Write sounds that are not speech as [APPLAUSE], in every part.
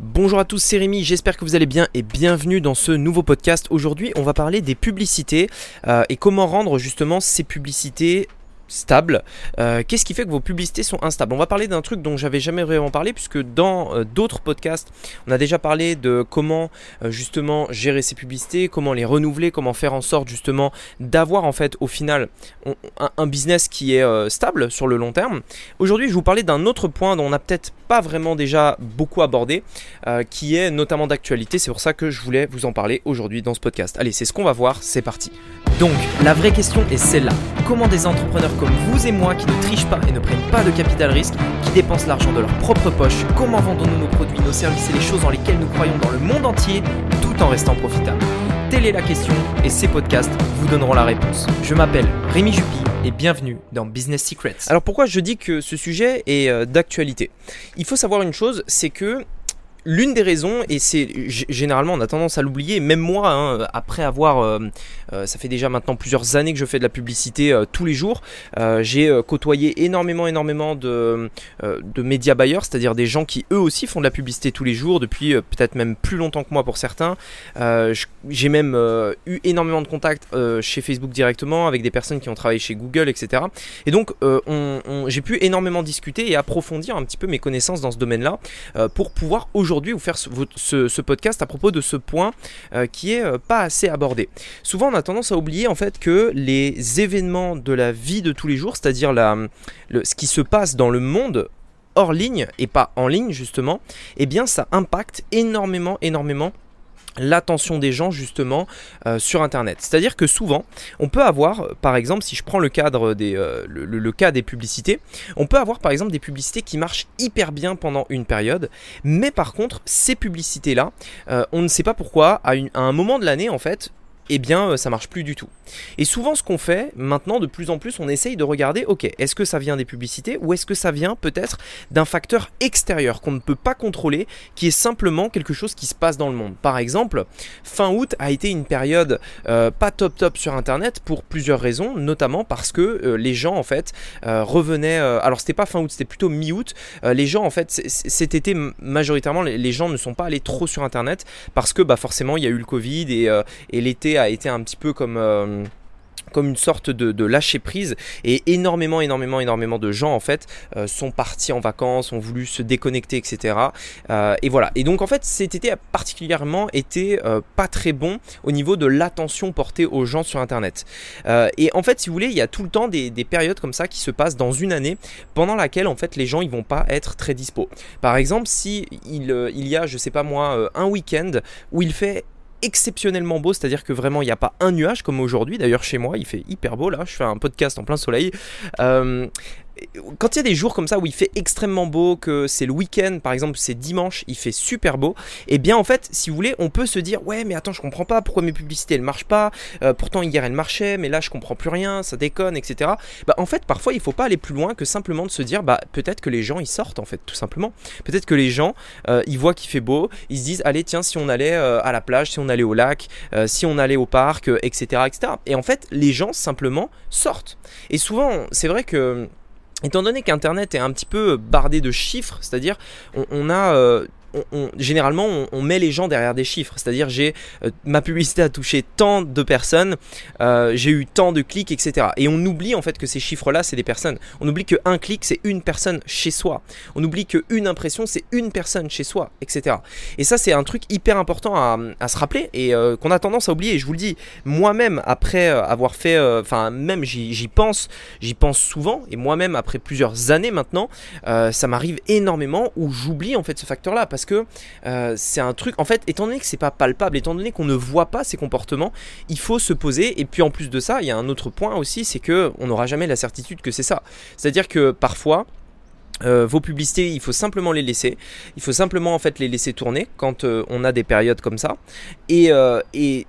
Bonjour à tous, c'est Rémi, j'espère que vous allez bien et bienvenue dans ce nouveau podcast. Aujourd'hui, on va parler des publicités euh, et comment rendre justement ces publicités stable. Euh, qu'est-ce qui fait que vos publicités sont instables? On va parler d'un truc dont j'avais jamais vraiment parlé puisque dans euh, d'autres podcasts, on a déjà parlé de comment euh, justement gérer ces publicités, comment les renouveler, comment faire en sorte justement d'avoir en fait au final un, business qui est stable sur le long terme. Aujourd'hui, je vous parler d'un autre point dont on n'a peut-être pas vraiment déjà beaucoup abordé, qui est notamment d'actualité. C'est pour ça que je voulais vous en parler aujourd'hui dans ce podcast. Allez, c'est ce qu'on va voir, c'est parti. Donc, la vraie question est celle-là. Comment des entrepreneurs comme vous et moi qui ne trichent pas et ne prennent pas de capital risque, qui dépensent l'argent de leur propre poche, comment vendons-nous nos produits, nos services et les choses dans lesquelles nous croyons dans le monde entier tout en restant profitables? Telle est la question et ces podcasts vous donneront la réponse. Je m'appelle Rémi Jupy et bienvenue dans Business Secrets. Alors pourquoi je dis que ce sujet est euh, d'actualité? Il faut savoir une chose, c'est que l'une des raisons, et c'est généralement on a tendance à l'oublier, même moi, hein, après avoir, euh, euh, ça fait déjà maintenant plusieurs années que je fais de la publicité euh, tous les jours, j'ai côtoyé énormément, énormément de, de médias bailleurs, c'est-à-dire des gens qui eux aussi font de la publicité tous les jours, depuis peut-être même plus longtemps que moi pour certains. j'ai même eu énormément de contacts chez Facebook directement avec des personnes qui ont travaillé chez Google, etc. Et donc j'ai pu énormément discuter et approfondir un petit peu mes connaissances dans ce domaine-là pour pouvoir aujourd'hui aujourd'hui vous faire ce, podcast à propos de ce point euh, qui est euh, pas assez abordé. Souvent on a tendance à oublier en fait que les événements de la vie de tous les jours, c'est-à-dire ce qui se passe dans le monde hors ligne et pas en ligne justement, eh bien ça impacte énormément énormément l'attention des gens justement euh, sur internet. C'est-à-dire que souvent, on peut avoir, euh, par exemple, si je prends le cadre des, euh, le, cas des publicités, on peut avoir par exemple des publicités qui marchent hyper bien pendant une période, mais par contre, ces publicités-là, on ne sait pas pourquoi, à, à un moment de l'année en fait, eh bien euh, ça marche plus du tout. Et souvent ce qu'on fait maintenant de plus en plus on essaye de regarder ok est-ce que ça vient des publicités ou est-ce que ça vient peut-être d'un facteur extérieur qu'on ne peut pas contrôler qui est simplement quelque chose qui se passe dans le monde. Par exemple fin août a été une période euh, pas top top sur internet pour plusieurs raisons notamment parce que euh, les gens en fait revenaient alors c'était pas fin août c'était plutôt mi-août les gens en fait cet été majoritairement les, gens ne sont pas allés trop sur internet parce que bah forcément il y a eu le Covid et, et l'été a été un petit peu comme euh, comme une sorte de, lâcher prise. Et énormément énormément énormément de gens en fait euh, sont partis en vacances ont voulu se déconnecter etc euh, et voilà. Et donc en fait cet été a particulièrement été pas très bon au niveau de l'attention portée aux gens sur internet. Et en fait si vous voulez il y a tout le temps des, périodes comme ça qui se passent dans une année pendant laquelle en fait les gens ils vont pas être très dispo. Par exemple si il, il y a je sais pas moi un week-end où il fait exceptionnellement beau, c'est-à-dire que vraiment il n'y a pas un nuage comme aujourd'hui. D'ailleurs chez moi il fait hyper beau là, je fais un podcast en plein soleil. Euh, quand il y a des jours comme ça où il fait extrêmement beau, que c'est le week-end, par exemple, c'est dimanche, il fait super beau, et eh bien en fait, si vous voulez, on peut se dire ouais, mais attends, je comprends pas pourquoi mes publicités elles marchent pas. Euh, pourtant hier elles marchaient, mais là je comprends plus rien, ça déconne, etc. Bah en fait, parfois il faut pas aller plus loin que simplement de se dire bah peut-être que les gens ils sortent en fait, tout simplement. Peut-être que les gens euh, ils voient qu'il fait beau, ils se disent allez tiens si on allait euh, à la plage, si on allait au lac, si on allait au parc, etc., etc. Et en fait, les gens simplement sortent. Et souvent, c'est vrai que Étant donné qu'Internet est un petit peu bardé de chiffres, c'est-à-dire on, a euh, généralement, on, met les gens derrière des chiffres. C'est-à-dire, j'ai euh, ma publicité a touché tant de personnes, euh, j'ai eu tant de clics, etc. Et on oublie en fait que ces chiffres-là, c'est des personnes. On oublie qu'un clic, c'est une personne chez soi. On oublie qu'une impression, c'est une personne chez soi, etc. Et ça, c'est un truc hyper important à, se rappeler et euh, qu'on a tendance à oublier. Je vous le dis, moi-même, après avoir fait, enfin, même j'y pense, j'y pense souvent. Et moi-même, après plusieurs années maintenant, ça m'arrive énormément où j'oublie en fait ce facteur-là parce que euh, c'est un truc, en fait, étant donné que c'est pas palpable, étant donné qu'on ne voit pas ces comportements, il faut se poser. Et puis en plus de ça, il y a un autre point aussi, c'est que on n'aura jamais la certitude que c'est ça. C'est-à-dire que parfois, euh, vos publicités, il faut simplement les laisser. Il faut simplement en fait les laisser tourner quand euh, on a des périodes comme ça. Et, et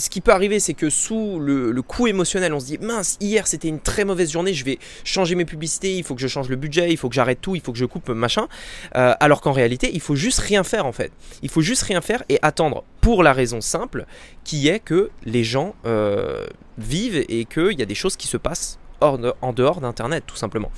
ce qui peut arriver, c'est que sous le, coup émotionnel, on se dit mince, hier c'était une très mauvaise journée, je vais changer mes publicités, il faut que je change le budget, il faut que j'arrête tout, il faut que je coupe machin. Euh, alors qu'en réalité, il faut juste rien faire en fait. Il faut juste rien faire et attendre pour la raison simple qui est que les gens euh, vivent et qu'il y a des choses qui se passent en dehors d'Internet tout simplement.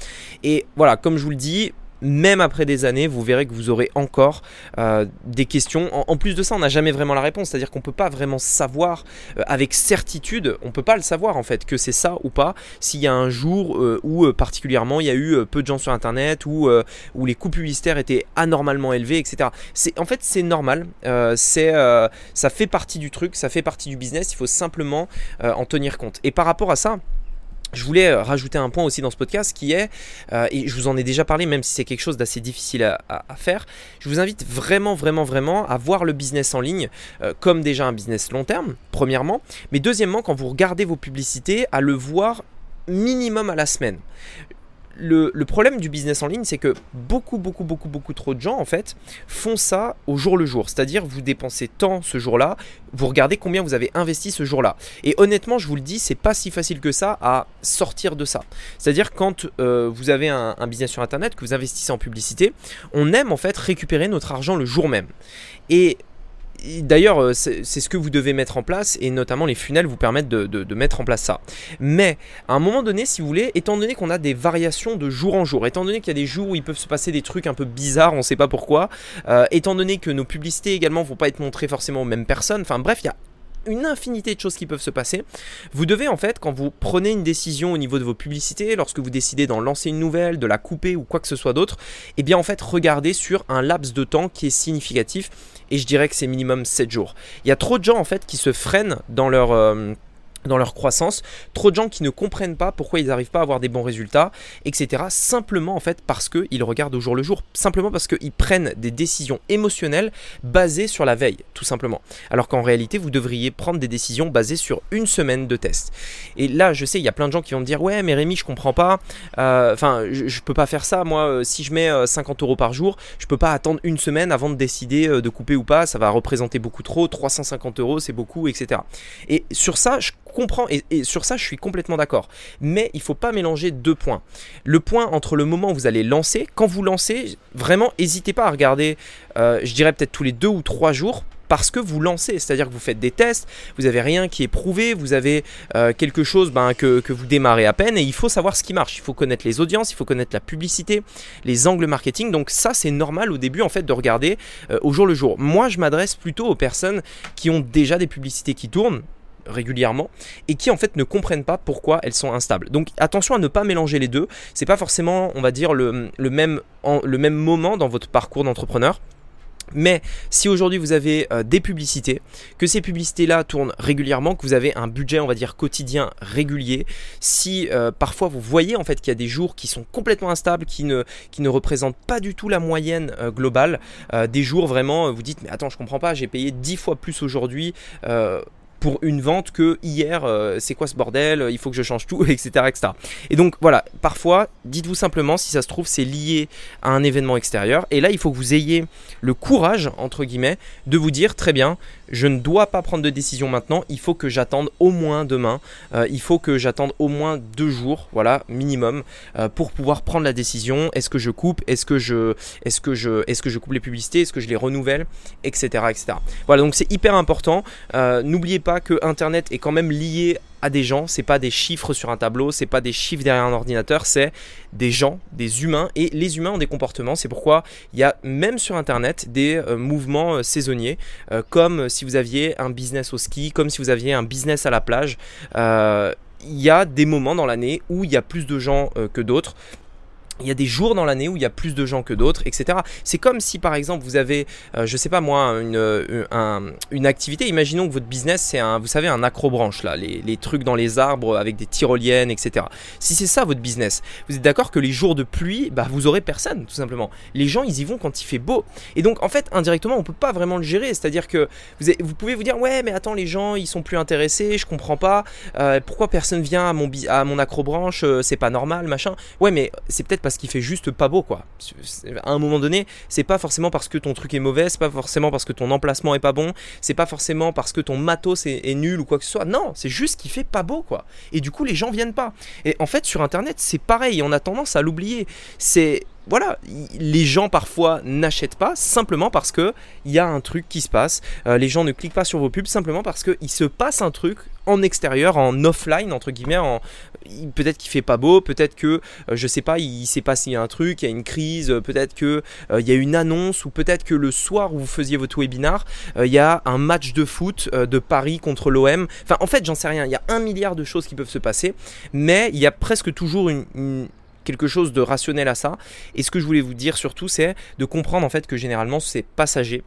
Et voilà, comme je vous le dis, même après des années, vous verrez que vous aurez encore euh, des questions. En, plus de ça, on n'a jamais vraiment la réponse, c'est-à-dire qu'on ne peut pas vraiment savoir euh, avec certitude, on ne peut pas le savoir en fait, que c'est ça ou pas, s'il y a un jour euh, où particulièrement il y a eu peu de gens sur Internet, ou où les coûts publicitaires étaient anormalement élevés, etc. En fait, c'est normal, c'est ça fait partie du truc, ça fait partie du business, il faut simplement en tenir compte. Et par rapport à ça, je voulais euh, rajouter un point aussi dans ce podcast qui est, euh, et je vous en ai déjà parlé, même si c'est quelque chose d'assez difficile à, faire, je vous invite vraiment, vraiment, vraiment à voir le business en ligne euh, comme déjà un business long terme, premièrement, mais deuxièmement, quand vous regardez vos publicités, à le voir minimum à la semaine le, problème du business en ligne, c'est que beaucoup, beaucoup, beaucoup, beaucoup trop de gens, en fait, font ça au jour le jour. C'est-à-dire, vous dépensez tant ce jour-là, vous regardez combien vous avez investi ce jour-là. Et honnêtement, je vous le dis, c'est pas si facile que ça à sortir de ça. C'est-à-dire, quand euh, vous avez un, un business sur Internet, que vous investissez en publicité, on aime en fait récupérer notre argent le jour même. Et D'ailleurs, euh, c'est ce que vous devez mettre en place et notamment les funnels vous permettent de, mettre en place ça. Mais à un moment donné, si vous voulez, étant donné qu'on a des variations de jour en jour, étant donné qu'il y a des jours où il peut se passer des trucs un peu bizarres, on ne sait pas pourquoi, euh, étant donné que nos publicités également vont pas être montrées forcément aux mêmes personnes, enfin bref, il y a une infinité de choses qui peuvent se passer. Vous devez en fait, quand vous prenez une décision au niveau de vos publicités, lorsque vous décidez d'en lancer une nouvelle, de la couper ou quoi que ce soit d'autre, eh bien en fait regardez sur un laps de temps qui est significatif et je dirais que c'est minimum 7 jours. Il y a trop de gens en fait qui se freinent dans leur... Euh, dans leur croissance, trop de gens qui ne comprennent pas pourquoi ils n'arrivent pas à avoir des bons résultats, etc. Simplement en fait parce qu'ils regardent au jour le jour, simplement parce qu'ils prennent des décisions émotionnelles basées sur la veille, tout simplement. Alors qu'en réalité, vous devriez prendre des décisions basées sur une semaine de test. Et là, je sais, il y a plein de gens qui vont me dire ouais, mais Rémi, je comprends pas. Euh, enfin, je, ne peux pas faire ça. Moi, euh, si je mets 50 euh, euros par jour, je peux pas attendre une semaine avant de décider de couper ou pas. Ça va représenter beaucoup trop. 350 euros, c'est beaucoup, etc. Et sur ça, je comprends, et, sur ça je suis complètement d'accord. Mais il faut pas mélanger deux points. Le point entre le moment où vous allez lancer, quand vous lancez, vraiment n'hésitez pas à regarder, euh, je dirais peut-être tous les deux ou trois jours, parce que vous lancez, c'est-à-dire que vous faites des tests, vous n'avez rien qui est prouvé, vous avez euh, quelque chose ben, que, vous démarrez à peine et il faut savoir ce qui marche. Il faut connaître les audiences, il faut connaître la publicité, les angles marketing. Donc ça c'est normal au début en fait de regarder euh, au jour le jour. Moi je m'adresse plutôt aux personnes qui ont déjà des publicités qui tournent régulièrement et qui en fait ne comprennent pas pourquoi elles sont instables. Donc attention à ne pas mélanger les deux. C'est pas forcément, on va dire, le, même, le même moment dans votre parcours d'entrepreneur. Mais si aujourd'hui vous avez euh, des publicités, que ces publicités-là tournent régulièrement, que vous avez un budget, on va dire, quotidien régulier, si euh, parfois vous voyez en fait qu'il y a des jours qui sont complètement instables, qui ne, qui ne représentent pas du tout la moyenne euh, globale, des jours vraiment, vous dites, mais attends, je comprends pas, j'ai payé 10 fois plus aujourd'hui pour une vente que hier, euh, c'est quoi ce bordel, il faut que je change tout, [LAUGHS] etc., etc. Et donc voilà, parfois, dites-vous simplement, si ça se trouve, c'est lié à un événement extérieur. Et là, il faut que vous ayez le courage, entre guillemets, de vous dire, très bien, je ne dois pas prendre de décision maintenant, il faut que j'attende au moins demain, euh, il faut que j'attende au moins deux jours, voilà, minimum, euh, pour pouvoir prendre la décision. Est-ce que je coupe Est-ce que je, coupe les publicités Est-ce que je les renouvelle Etc. etc. Voilà, donc c'est hyper important. N'oubliez pas que Internet est quand même lié des gens, c'est pas des chiffres sur un tableau, c'est pas des chiffres derrière un ordinateur, c'est des gens, des humains et les humains ont des comportements. C'est pourquoi il y a même sur internet des euh, mouvements euh, saisonniers, euh, comme si vous aviez un business au ski, comme si vous aviez un business à la plage. il y a des moments dans l'année où il y a plus de gens que d'autres il y a des jours dans l'année où il y a plus de gens que d'autres, etc. C'est comme si par exemple vous avez, euh, je sais pas moi, une, euh, une activité. Imaginons que votre business c'est un, vous savez, un acrobranche là, les, les, trucs dans les arbres avec des tyroliennes, etc. Si c'est ça votre business, vous êtes d'accord que les jours de pluie, bah vous aurez personne tout simplement. Les gens ils y vont quand il fait beau. Et donc en fait indirectement on peut pas vraiment le gérer. C'est-à-dire que vous, vous pouvez vous dire ouais mais attends les gens ils sont plus intéressés, je comprends pas. Euh, pourquoi personne vient à mon à mon acrobranche, c'est pas normal machin. Ouais mais c'est peut-être parce qu'il fait juste pas beau quoi. À un moment donné, c'est pas forcément parce que ton truc est mauvais, c'est pas forcément parce que ton emplacement est pas bon, c'est pas forcément parce que ton matos est, nul ou quoi que ce soit. Non, c'est juste qu'il fait pas beau quoi. Et du coup, les gens viennent pas. Et en fait, sur internet, c'est pareil, on a tendance à l'oublier. C'est voilà, les gens parfois n'achètent pas simplement parce que il y a un truc qui se passe. Euh, les gens ne cliquent pas sur vos pubs simplement parce qu'il se passe un truc en extérieur, en offline entre guillemets, peut-être qu'il fait pas beau, peut-être que euh, je sais pas, il s'est passé un truc, il y a une crise, euh, peut-être que euh, il y a une annonce ou peut-être que le soir où vous faisiez votre webinar, il y a un match de foot de Paris contre l'OM. Enfin, en fait, j'en sais rien. Il y a un milliard de choses qui peuvent se passer, mais il y a presque toujours quelque chose de rationnel à ça. Et ce que je voulais vous dire surtout, c'est de comprendre en fait que généralement c'est passager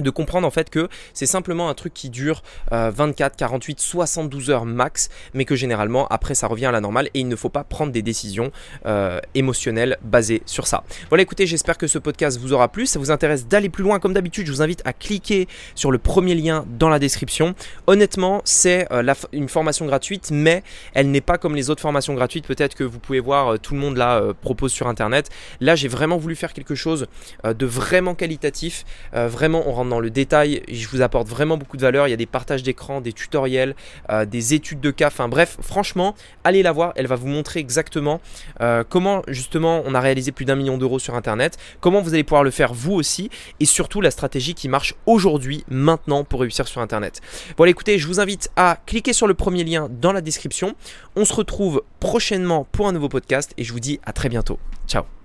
de comprendre en fait que c'est simplement un truc qui dure 24, 48, 72 heures max, mais que généralement après ça revient à la normale et il ne faut pas prendre des décisions euh, émotionnelles basées sur ça. Voilà, écoutez, j'espère que ce podcast vous aura plu. Ça vous intéresse d'aller plus loin, comme d'habitude, je vous invite à cliquer sur le premier lien dans la description. Honnêtement, c'est euh, une formation gratuite, mais elle n'est pas comme les autres formations gratuites. Peut-être que vous pouvez voir, euh, tout le monde la propose sur internet. Là, j'ai vraiment voulu faire quelque chose de vraiment qualitatif. vraiment, on dans le détail. Je vous apporte vraiment beaucoup de valeur. Il y a des partages d'écran, des tutoriels, euh, des études de cas. Enfin bref, franchement, allez la voir. Elle va vous montrer exactement euh, comment justement on a réalisé plus d'un million d'euros sur Internet, comment vous allez pouvoir le faire vous aussi, et surtout la stratégie qui marche aujourd'hui, maintenant pour réussir sur Internet. Bon, écoutez, je vous invite à cliquer sur le premier lien dans la description. On se retrouve prochainement pour un nouveau podcast et je vous dis à très bientôt. Ciao